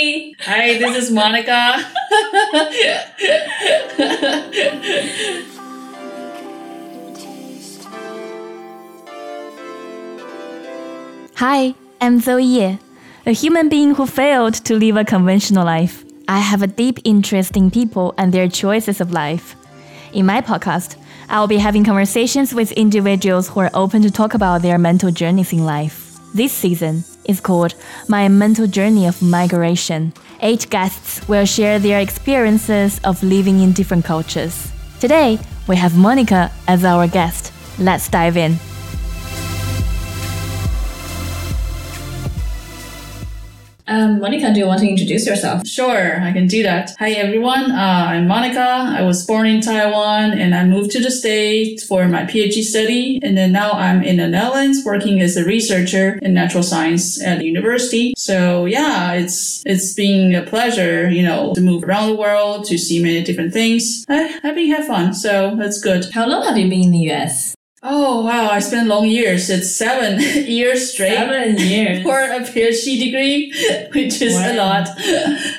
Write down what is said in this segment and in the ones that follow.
Hi, this is Monica. Hi, I'm Zoe Ye, a human being who failed to live a conventional life. I have a deep interest in people and their choices of life. In my podcast, I'll be having conversations with individuals who are open to talk about their mental journeys in life. This season is called My Mental Journey of Migration. Eight guests will share their experiences of living in different cultures. Today, we have Monica as our guest. Let's dive in. Um, Monica, do you want to introduce yourself? Sure, I can do that. Hi, everyone. Uh, I'm Monica. I was born in Taiwan and I moved to the States for my PhD study. And then now I'm in the Netherlands working as a researcher in natural science at the university. So yeah, it's, it's been a pleasure, you know, to move around the world, to see many different things. I, I've been having fun. So that's good. How long have you been in the US? Oh wow, I spent long years. It's seven years straight. Seven years. for a PhD degree, which is a lot.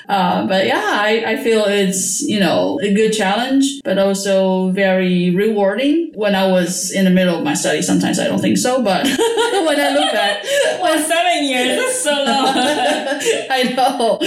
Uh, but yeah, I, I feel it's, you know, a good challenge, but also very rewarding. When I was in the middle of my study, sometimes I don't think so, but when I look back, Well, seven years. That's so long. I know.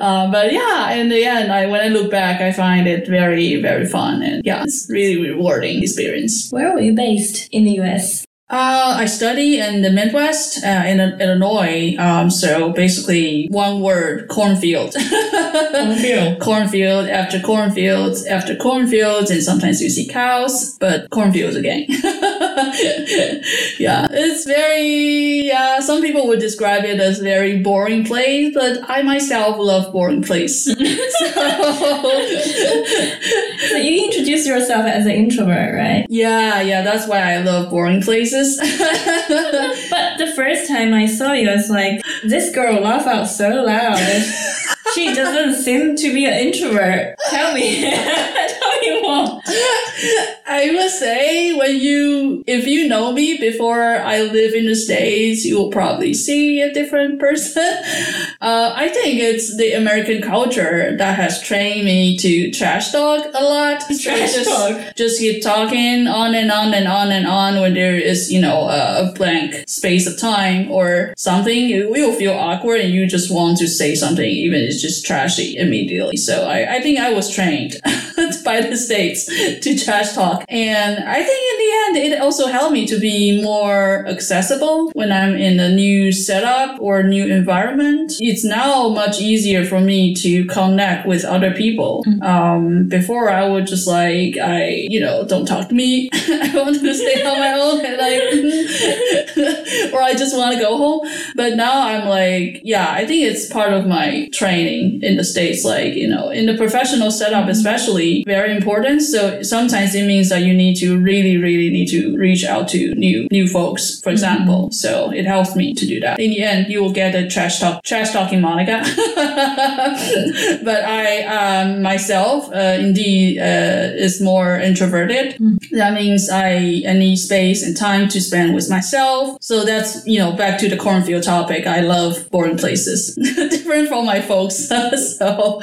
Uh, but yeah, in the end, I, when I look back, I find it very, very fun. And yeah, it's really rewarding experience. Where were you based in the US? Uh, I study in the Midwest, uh, in Illinois. Um, so basically, one word: cornfield. Cornfield. cornfield after cornfields after cornfields, and sometimes you see cows, but cornfields again. yeah, it's very. Yeah, some people would describe it as very boring place, but I myself love boring place. so, So you introduce yourself as an introvert, right? yeah, yeah, that's why I love boring places. But the first time I saw you, I was like, this girl laugh out so loud. she doesn't seem to be an introvert. Tell me. Tell me more. I must say, when you, if you know me before I live in the States, you will probably see a different person. Uh, I think it's the American culture that has trained me to trash talk a lot. Trash just, talk. Just keep talking on and on and on and on when there is, you know, a, a blank space of time or something. You will feel awkward and you just want to say something, even if it's just trashy immediately. So I, I think I was trained by the States to trash talk. And I think in the end, it also helped me to be more accessible when I'm in a new setup or new environment. It's now much easier for me to connect with other people. Mm-hmm. Um, before I would just like, I, you know, don't talk to me. I want to stay on my own and like, or I just want to go home. But now I'm like, yeah, I think it's part of my training in the States. Like, you know, in the professional setup, mm-hmm. especially very important. So sometimes it means that you need to really, really need to reach out to new, new folks, for mm-hmm. example. So it helps me to do that. In the end, you will get a trash talk, trash talking Monica. but I, um, myself, uh, indeed, uh, is more introverted. That means I, I need space and time to spend with myself. So that's, you know, back to the cornfield topic. I love boring places, different from my folks. so,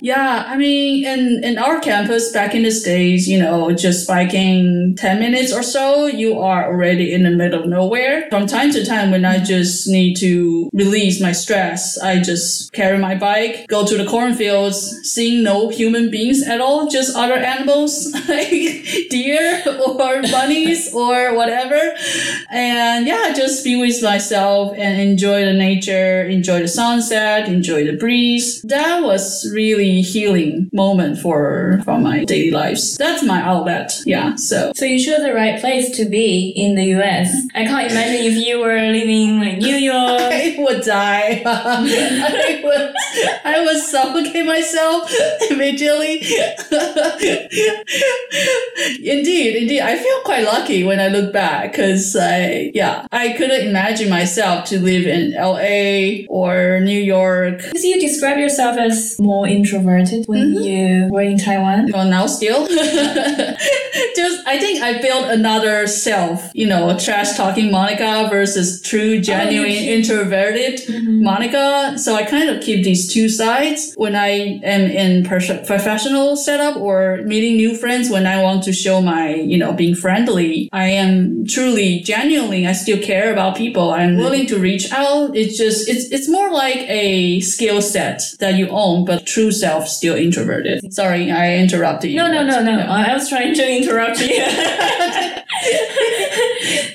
yeah, I mean, in, in our campus back in the States, you know, just biking 10 minutes or so, you are already in the middle of nowhere. From time to time, when I just need to release my stress, I just carry my bike, go to the cornfields, seeing no human beings at all, just other animals like deer or bunnies or whatever. And yeah, just be with myself and enjoy the nature, enjoy the sunset, enjoy the breeze. That was really healing moment for, for my daily lives. That's my outlet. Yeah. So So you chose the right place to be in the US. I can't imagine if you were living like New York. I would die. I would, I would suffocate myself immediately. indeed, indeed. I feel quite lucky when I look back because I, yeah, I couldn't imagine myself to live in LA or New York. Because you describe yourself as more introverted when Mhm. you were in Taiwan? Well, now still. Just, I think I built another self, you know, trash talking Monica versus true, genuine, keep- introverted Mm-hmm. Monica. So I kind of keep these two sides when I am in pers- professional setup or meeting new friends. When I want to show my, you know, being friendly, I am truly, genuinely, I still care about people. I'm mm-hmm. willing to reach out. It's just, it's, it's more like a skill set that you own, but true self still introverted. Sorry, I interrupted you. No, no, no, no. I was trying to interrupt you.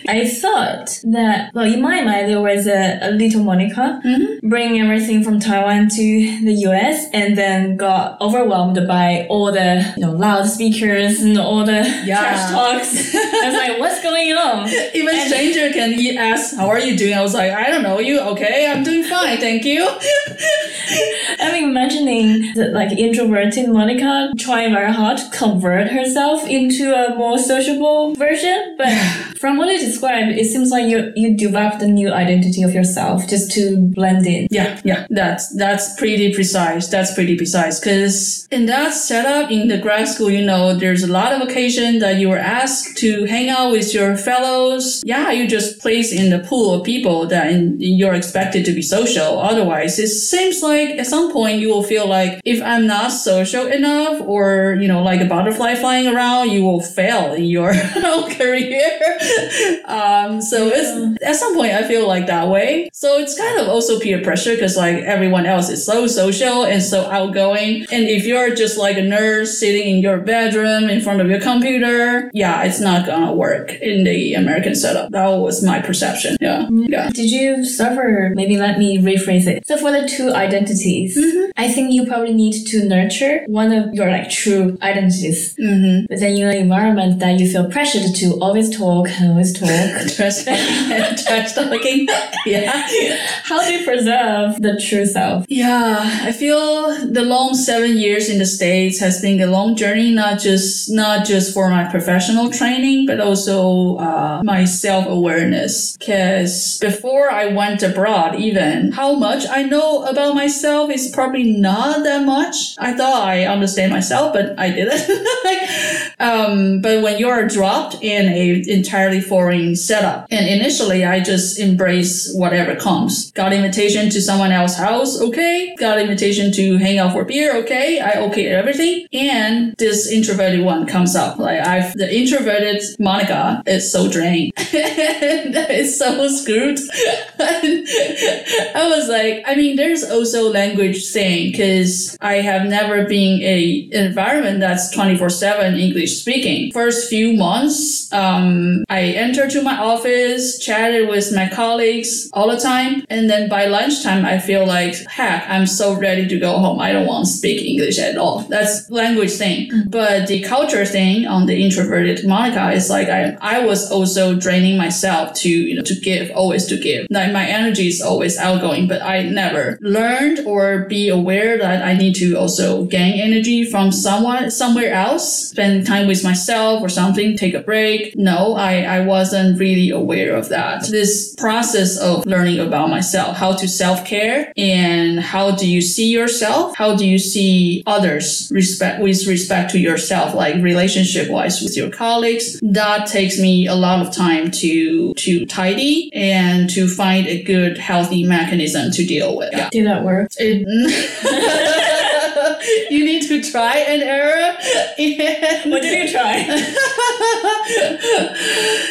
I thought that, well, in my mind, there was a, a little Monica Mm-hmm. bringing everything from Taiwan to the US and then got overwhelmed by all the you know, loudspeakers and all the Yeah. trash talks. I was like, what's going on? Even stranger can ask, "How are you doing?" I was like, "I don't know you. Okay, I'm doing fine, thank you." I'm imagining that like introverted Monica trying very hard to convert herself into a more sociable version. But from what you described, it seems like you you developed a new identity of yourself just to blend in. Yeah, yeah, that's that's pretty precise. That's pretty precise because in that setup in the grad school, you know, there's a lot of occasion that you were asked to hang out with your fellows. Yeah, you just place in the pool of people that in, you're expected to be social. Otherwise, it seems like at some point you will feel like if I'm not social enough, or you know, like a butterfly flying around, you will fail in your career. um, so it's at some point I feel like that way. So it's kind of also peer pressure because like everyone else is so social and so outgoing. And if you're just like a nerd sitting in your bedroom in front of your computer, yeah, it's not gonna work in the American setup. That was my perception. Yeah. Yeah. Did you suffer? Maybe let me rephrase it. So for the two identities, I think you probably need to nurture one of your like true identities. Mm-hmm. But then in an environment that you feel pressured to always talk and always talk, Trash, trash talking. Yeah. How do you preserve the true self? Yeah, I feel the long seven years in the States has been a long journey, not just not just for my professional training, but also uh, my self awareness. Because before I went abroad, even how much I know about myself is probably not that much. I thought I understand myself, but I didn't. like, um, but when you're dropped in a entirely foreign setup, and initially I just embrace whatever comes. Got invitation to someone else's house, okay. Got invitation to hang out for beer, okay. I okay everything. And this introverted one comes up. Like I've the introverted Monica is so drained. it's so screwed. I was like, I mean, there's also language thing because I have never been a environment that's 24 seven English speaking. First few months, um, I entered to my office, chatted with my colleagues all the time. And then by lunchtime, I feel like, heck, I'm so ready to go home. I don't want to speak English at all. That's language thing. Mm-hmm. But the culture thing on the introverted Monica is like, I, I was also draining myself to, you know, to give, always to give. Like my energy is always outgoing, but I never learned or be aware that I need to also gain energy from someone, somewhere else, spend time with myself or something, take a break. No, I, I wasn't really aware of that. This process of learning about myself, how to self-care and how do you see yourself? How do you see others respect with respect to yourself, like relationship wise with your colleagues? That takes me a lot of time to, to tidy and to find a good, healthy mechanism to deal with. Yeah. Did that work? It, you need to try and error. And What did you try?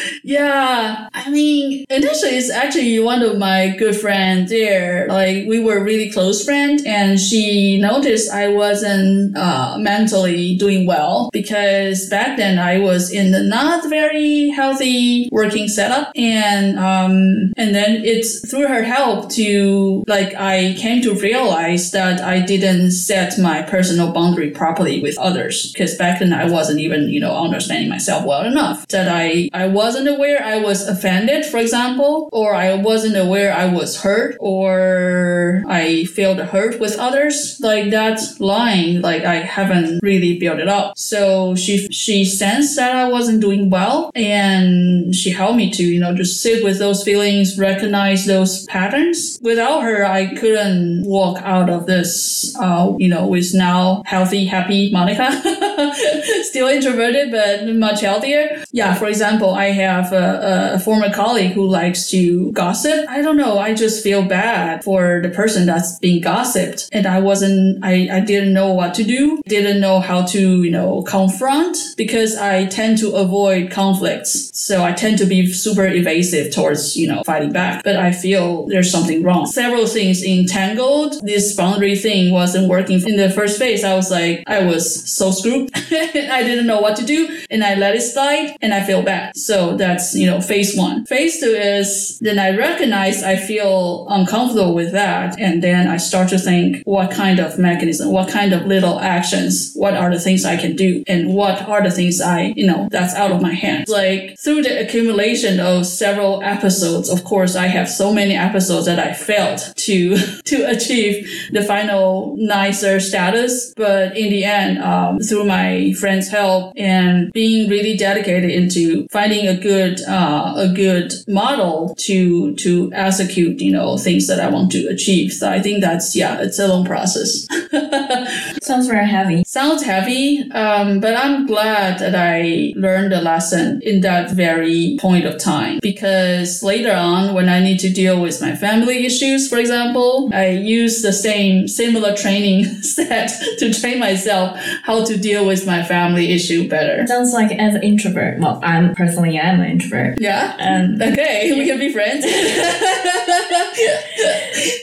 yeah, I mean, initially it's actually one of my good friends there. Like we were really close friends, and she noticed I wasn't uh, mentally doing well because back then I was in the not very healthy working setup, and um, and then it's through her help to like I came to realize that I didn't set my personal boundary properly with others because back then I wasn't even you know understanding myself well enough that I I wasn't aware I was offended, for example, or I wasn't aware I was hurt, or I felt hurt with others, like that line, like I haven't really built it up. So she she sensed that I wasn't doing well, and she helped me to you know just sit with those feelings, recognize those patterns. Without her, I couldn't walk out of this. Uh, you know, with now healthy, happy Monica, still introverted but much healthier. Yeah, for example, I have a, a former colleague who likes to gossip. I don't know. I just feel bad for the person that's being gossiped, and I wasn't. I I didn't know what to do. Didn't know how to you know confront because I tend to avoid conflicts. So I tend to be super evasive towards you know fighting back. But I feel there's something wrong. Several things entangled. This boundary thing wasn't working in the first phase. I was like I was so screwed. I didn't know what to do, and I let it slide, and I feel bad. So that's you know phase one. Phase two is then I recognize I feel uncomfortable with that, and then I start to think what kind of mechanism, what kind of little actions, what are the things I can do, and what are the things I you know that's out of my hands. Like through the accumulation of several episodes, of course, I have so many episodes that I failed to to achieve the final nicer status, but in the end, um, through my friends' help and being really dedicated into finding a good uh, a good model to to execute you know things that I want to achieve. So I think that's yeah, it's a long process. Sounds very heavy. Sounds heavy, um, but I'm glad that I learned the lesson in that very point of time because later on, when I need to deal with my family issues, for example, I use the same similar training set to train myself how to deal with my family issue better. Sounds like as an introvert. Well, I'm personally I'm an introvert. Yeah. And Okay, we can be friends.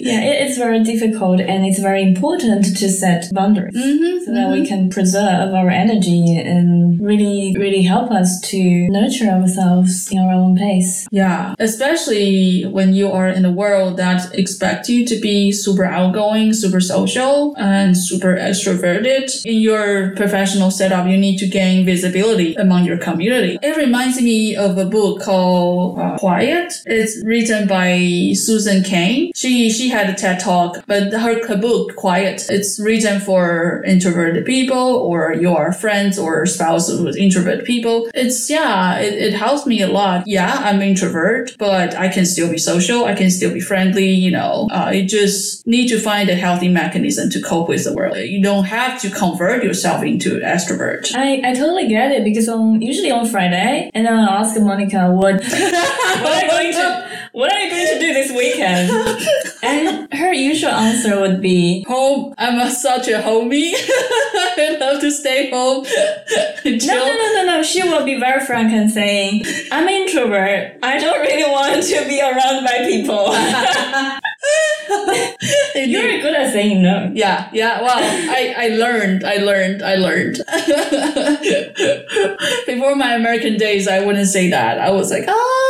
yeah, it, it's very difficult and it's very important to set boundaries Mhm, so that we can preserve our energy and really, really help us to nurture ourselves in our own pace. Yeah, especially when you are in a world that expects you to be super outgoing, super social, and super extroverted. In your professional setup, you need to gain visibility among your community. It reminds me of a book called uh, Quiet. It's written by Susan Cain. She she had a TED talk, but her, her book Quiet, it's written for introverted people or your friends or spouse with introverted people. It's yeah, it, it helps me a lot. Yeah, I'm introvert, but I can still be social. I can still be friendly. You know, uh, you just need to find a healthy mechanism to cope with the world. You don't have to convert yourself into an extrovert. I, I totally get it because on usually on Friday, and then I ask Monica what what are you going to what are you going to do this weekend? And her usual answer would be Home. I'm a, such a homie. I love to stay home. no, no, no, no, no. She will be very frank and saying, I'm an introvert. I don't really want to be around by people. You're good at saying no. Yeah, yeah. Well, I, I learned, I learned, I learned. Before my American days, I wouldn't say that. I was like, oh,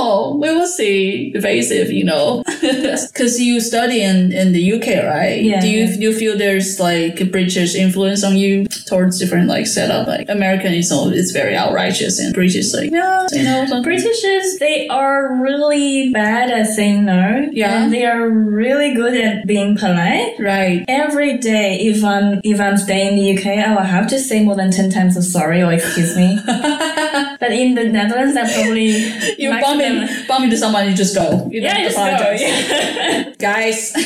know. We will see. Evasive, you know. Because you study in, in the UK, right? Yeah, Do you yeah. do you feel there's like a British influence on you towards different like setup? Like American is all it's very outrageous and British like yeah, you know something. Britishers, they are really bad at saying no. Yeah. And they are really good at being polite. Right. Every day, if I'm if I'm staying in the UK, I will have to say more than ten times of sorry or excuse me. but in the Netherlands, I probably You bump into, bump into someone, you just go. You Yeah, just go. Yeah. Guys.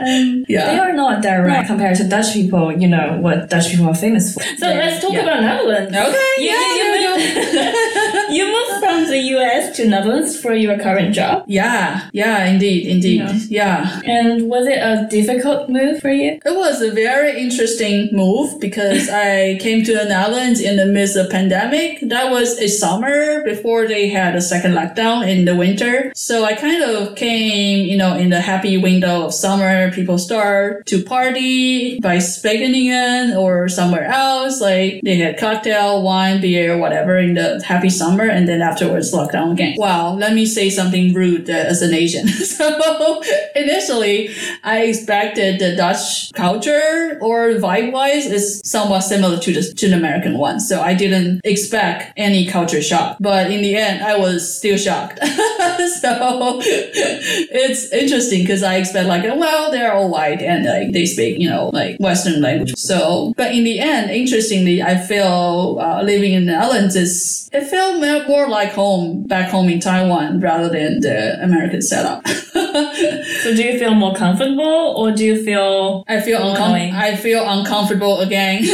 um, Yeah. They are not direct compared to Dutch people. You know what Dutch people are famous for. So Yeah. let's talk Yeah. about Netherlands. Okay, You, yeah, you, yeah, moved, you moved from the US to Netherlands for your current job. yeah, yeah, indeed, indeed. Yeah. Yeah. And was it a difficult move for you? It was a very interesting move because I came to the Netherlands in the midst of pandemic. That was a summer before they had a second lockdown in the winter. So I kind of came, you know, in the happy window of summer. People start to party by Wageningen or somewhere else. Like they had cocktail, wine, beer, whatever in the happy summer. And then afterwards just locked down again. Wow, let me say something rude uh, as an Asian. so initially, I expected the Dutch culture or vibe wise is somewhat similar to the to the American one. So I didn't expect any culture shock. But in the end, I was still shocked. so it's interesting because I expect like, well, they're all white and like they speak, you know, like Western language. So, but in the end, interestingly, I feel uh, living in the Netherlands is it felt more like home back home in Taiwan rather than the American setup. so do you feel more comfortable or do you feel I feel uncom- I feel uncomfortable again.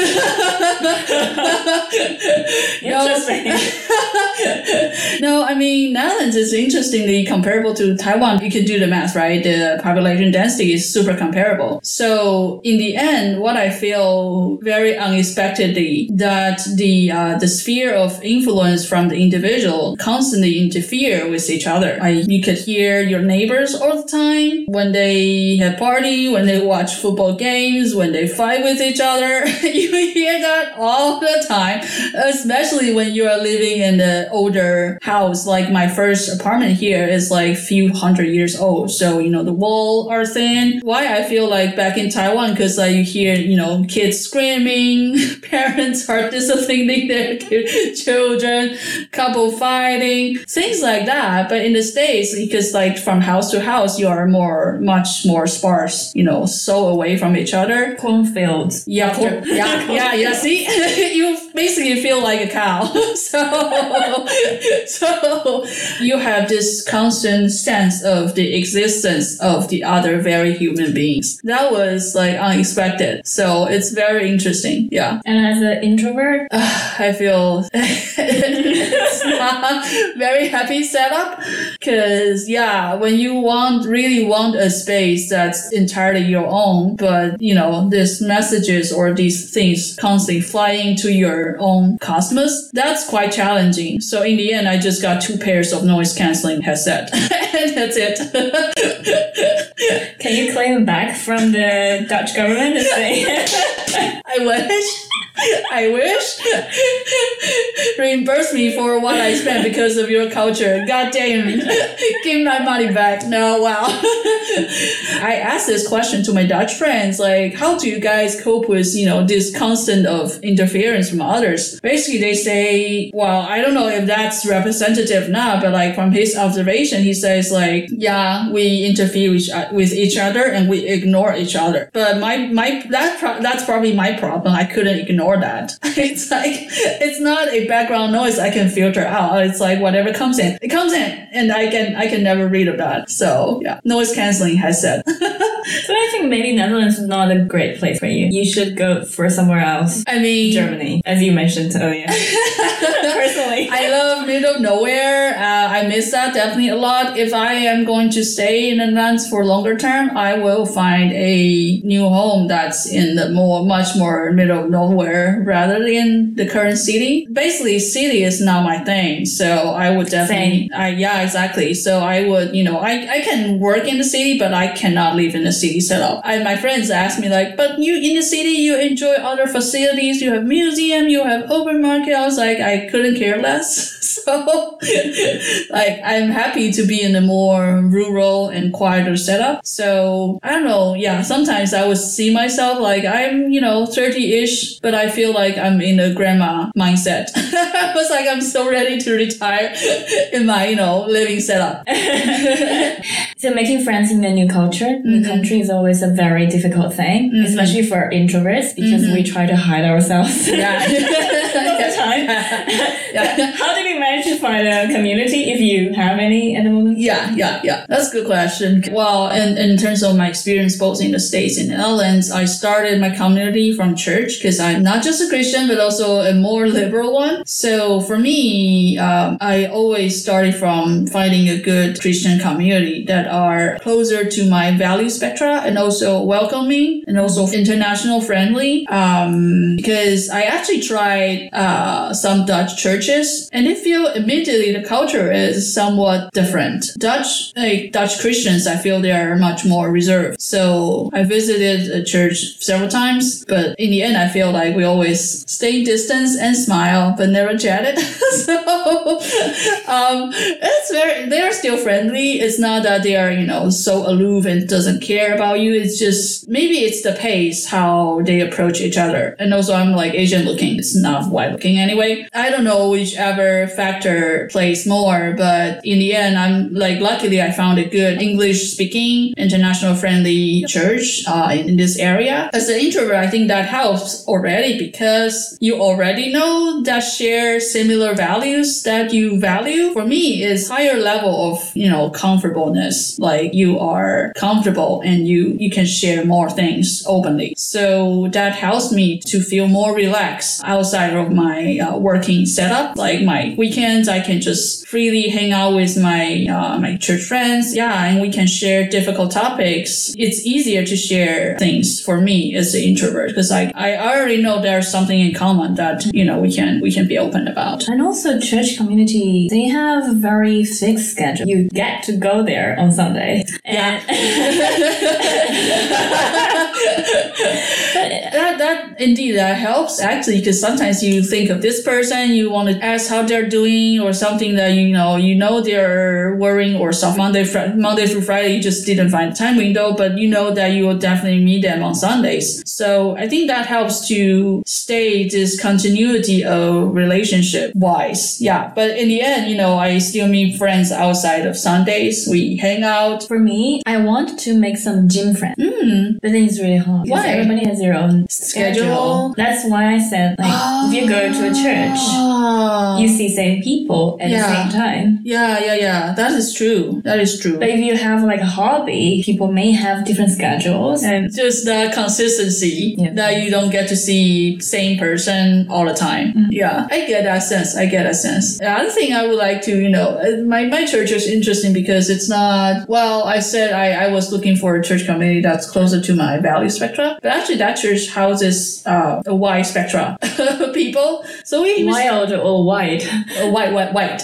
Interesting. no, I mean Netherlands is interestingly comparable to Taiwan. You can do the math, right? The population density is super comparable. So in the end, what I feel very unexpectedly that the uh, the sphere of influence from the individual constantly interfere with each other. You could hear your neighbors all the time when they have party, when they watch football games, when they fight with each other. you hear that all the time, especially when you are living in the older house. Like my first apartment here is like few hundred years old. So, you know, the wall are thin. Why I feel like back in Taiwan, cause like you hear, you know, kids screaming, parents are disciplining their children, couple fighting, things like that. But in the States, because like from house to house, you are more, much more sparse, you know, so away from each other. Cornfields. Yeah, corn, yeah, yeah, yeah. See, you basically feel like a cow. so, so you have this constant sense of the existence of the other very human beings. That was like unexpected. So it's very interesting. Yeah. And as an introvert, I feel it's not very happy setup because yeah, when you want really want a space that's entirely your own, but you know, these messages or these things constantly flying to your own cosmos, that's quite challenging. So in the end, I just got two pairs of noise canceling headset and that's it. Can you claim back from the Dutch government and say, I wish. I wish. Reimburse me for what I spent because of your culture. God damn. Give my money back. No, wow. I asked this question to my Dutch friends, like, how do you guys cope with, you know, this constant of interference from others? Basically, they say, well, I don't know if that's representative now, but like from his observation, he says like, yeah, we interfere with, each other and we ignore each other. But my, my, that, pro- that's probably my problem. I couldn't ignore that. it's like, it's not a background noise I can filter out. It's like whatever comes in, it comes in and I can, I can never read about. So yeah, noise canceling headset. so I think maybe Netherlands is not a great place for you. You should go for somewhere else. I mean, Germany, as you mentioned earlier. Personally, I love middle of nowhere. Uh, I miss that definitely a lot. If I am going to stay in the Netherlands for longer term, I will find a new home that's in the more, much more middle of nowhere rather than the current city. Basically, city is not my thing. So I would definitely, I, yeah, exactly. So I would, you know, I, I can work in the city, but I cannot live in the city setup. I, my friends ask me like, but you in the city, you enjoy other facilities. You have museum, you have open market. I was like, I couldn't care less. So like, I'm happy to be in a more rural and quieter setup. So I don't know. Yeah. Sometimes I would see myself like I'm, you know, 30 ish, but I feel like I'm in a grandma mindset. I was like, I'm so ready to retire in my, you know, living setup. So making friends in a new culture, new Mm-hmm. country is always a very difficult thing, especially for introverts because we try to hide ourselves Mm-hmm. Yeah. all the time. yeah. How did you manage to find a community if you have any at the moment? Yeah, yeah, yeah. That's a good question. Well, in, in terms of my experience both in the States and the Netherlands, I started my community from church because I'm not just a Christian, but also a more liberal one. So for me, um, I always started from finding a good Christian community that are closer to my value spectra and also welcoming and also international friendly. Um, because I actually tried uh, some Dutch churches and they feel immediately the culture is somewhat different. Dutch, like Dutch Christians, I feel they are much more reserved. So I visited a church several times, but in the end, I feel like we always stay distance and smile, but never chatted. so um, it's very, they're still friendly. It's not that they are, you know, so aloof and doesn't care about you. It's just maybe it's the pace how they approach each other. And also, I'm like Asian looking. It's not white looking anyway. I don't know whichever factor plays more, but in the end, I'm like luckily I found a good English speaking, international friendly church uh, in, in this area. As an introvert, I think that helps already because you already know that share similar values that you value. For me, is higher level of you know comfortableness. Like you are comfortable and you you can share more things openly. So that helps me to feel more relaxed outside of my uh, working setup. Like my weekends, I can just freely hang out with my uh, my church friends. Yeah, and we can share difficult topics. It's easier to share things for me as an introvert because I I already know there's something in common that you know we can we can be open about. And also, church community, they have a very fixed schedule. You get to go there on Sunday. And that that indeed that helps actually because sometimes you think of this person you want to ask how they're doing or something that you know you know they're worrying or stuff Monday fr- Monday through Friday you just didn't find the time window but you know that you will definitely meet them on Sundays so I think that helps to stay this continuity of relationship wise yeah but in the end you know I still meet friends outside of Sundays we hang out for me, I want to make some gym friends. mm. But then it's really hard. Why? Everybody has their own Schedule. That's why I said, like, if you go to a church, Ah. you see same people at Yeah. the same time. Yeah, yeah, yeah. That is true. That is true. But if you have like a hobby, people may have different schedules. And Just the consistency Yeah. that you don't get to see same person all the time. Mm-hmm. Yeah, I get that sense. I get that sense. The other thing I would like to, you know, uh, my, my church is interesting because it's not, well, I said I, I was looking for a church community that's closer to my value spectrum, but actually that church houses uh, a wide spectra of people. So we, wild or white. uh, white, white, white.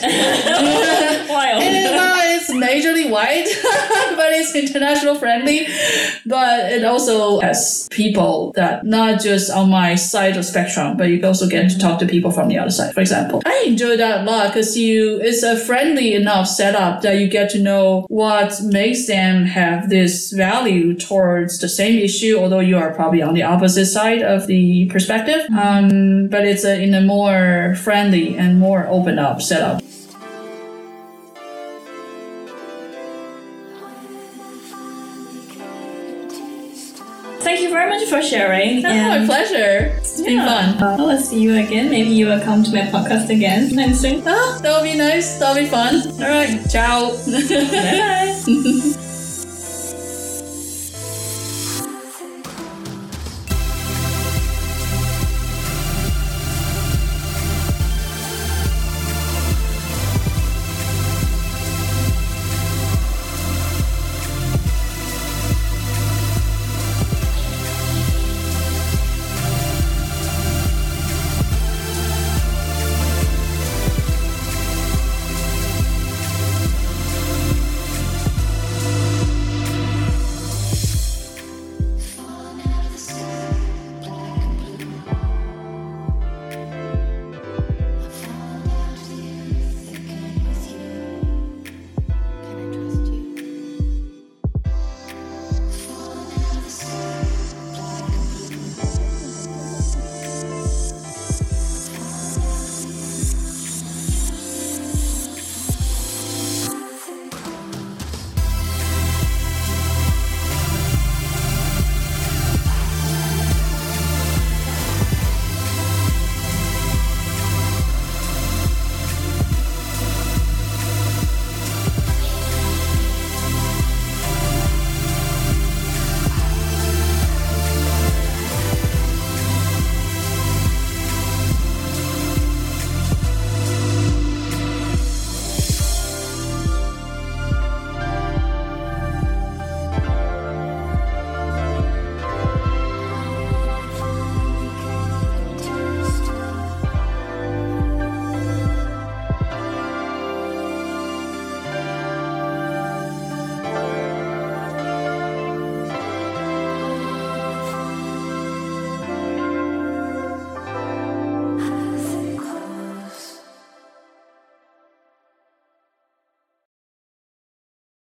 wild. Well, it's majorly white, but it's international friendly. But it also has people that not just on my side of spectrum, but you also get to talk to people from the other side. For example, I enjoy that a lot because you it's a friendly enough setup that you get to know what makes them have this value towards the same issue, although you are probably on the opposite side of the perspective. Um, but it's a, in a more friendly and more open up setup. Thank you very much for sharing. Oh, my and- pleasure. It's been Yeah. fun. Uh, I'll see you again. Maybe you will come to my podcast again next soon. Ah, that'll be nice. That'll be fun. All right. Ciao. Bye bye.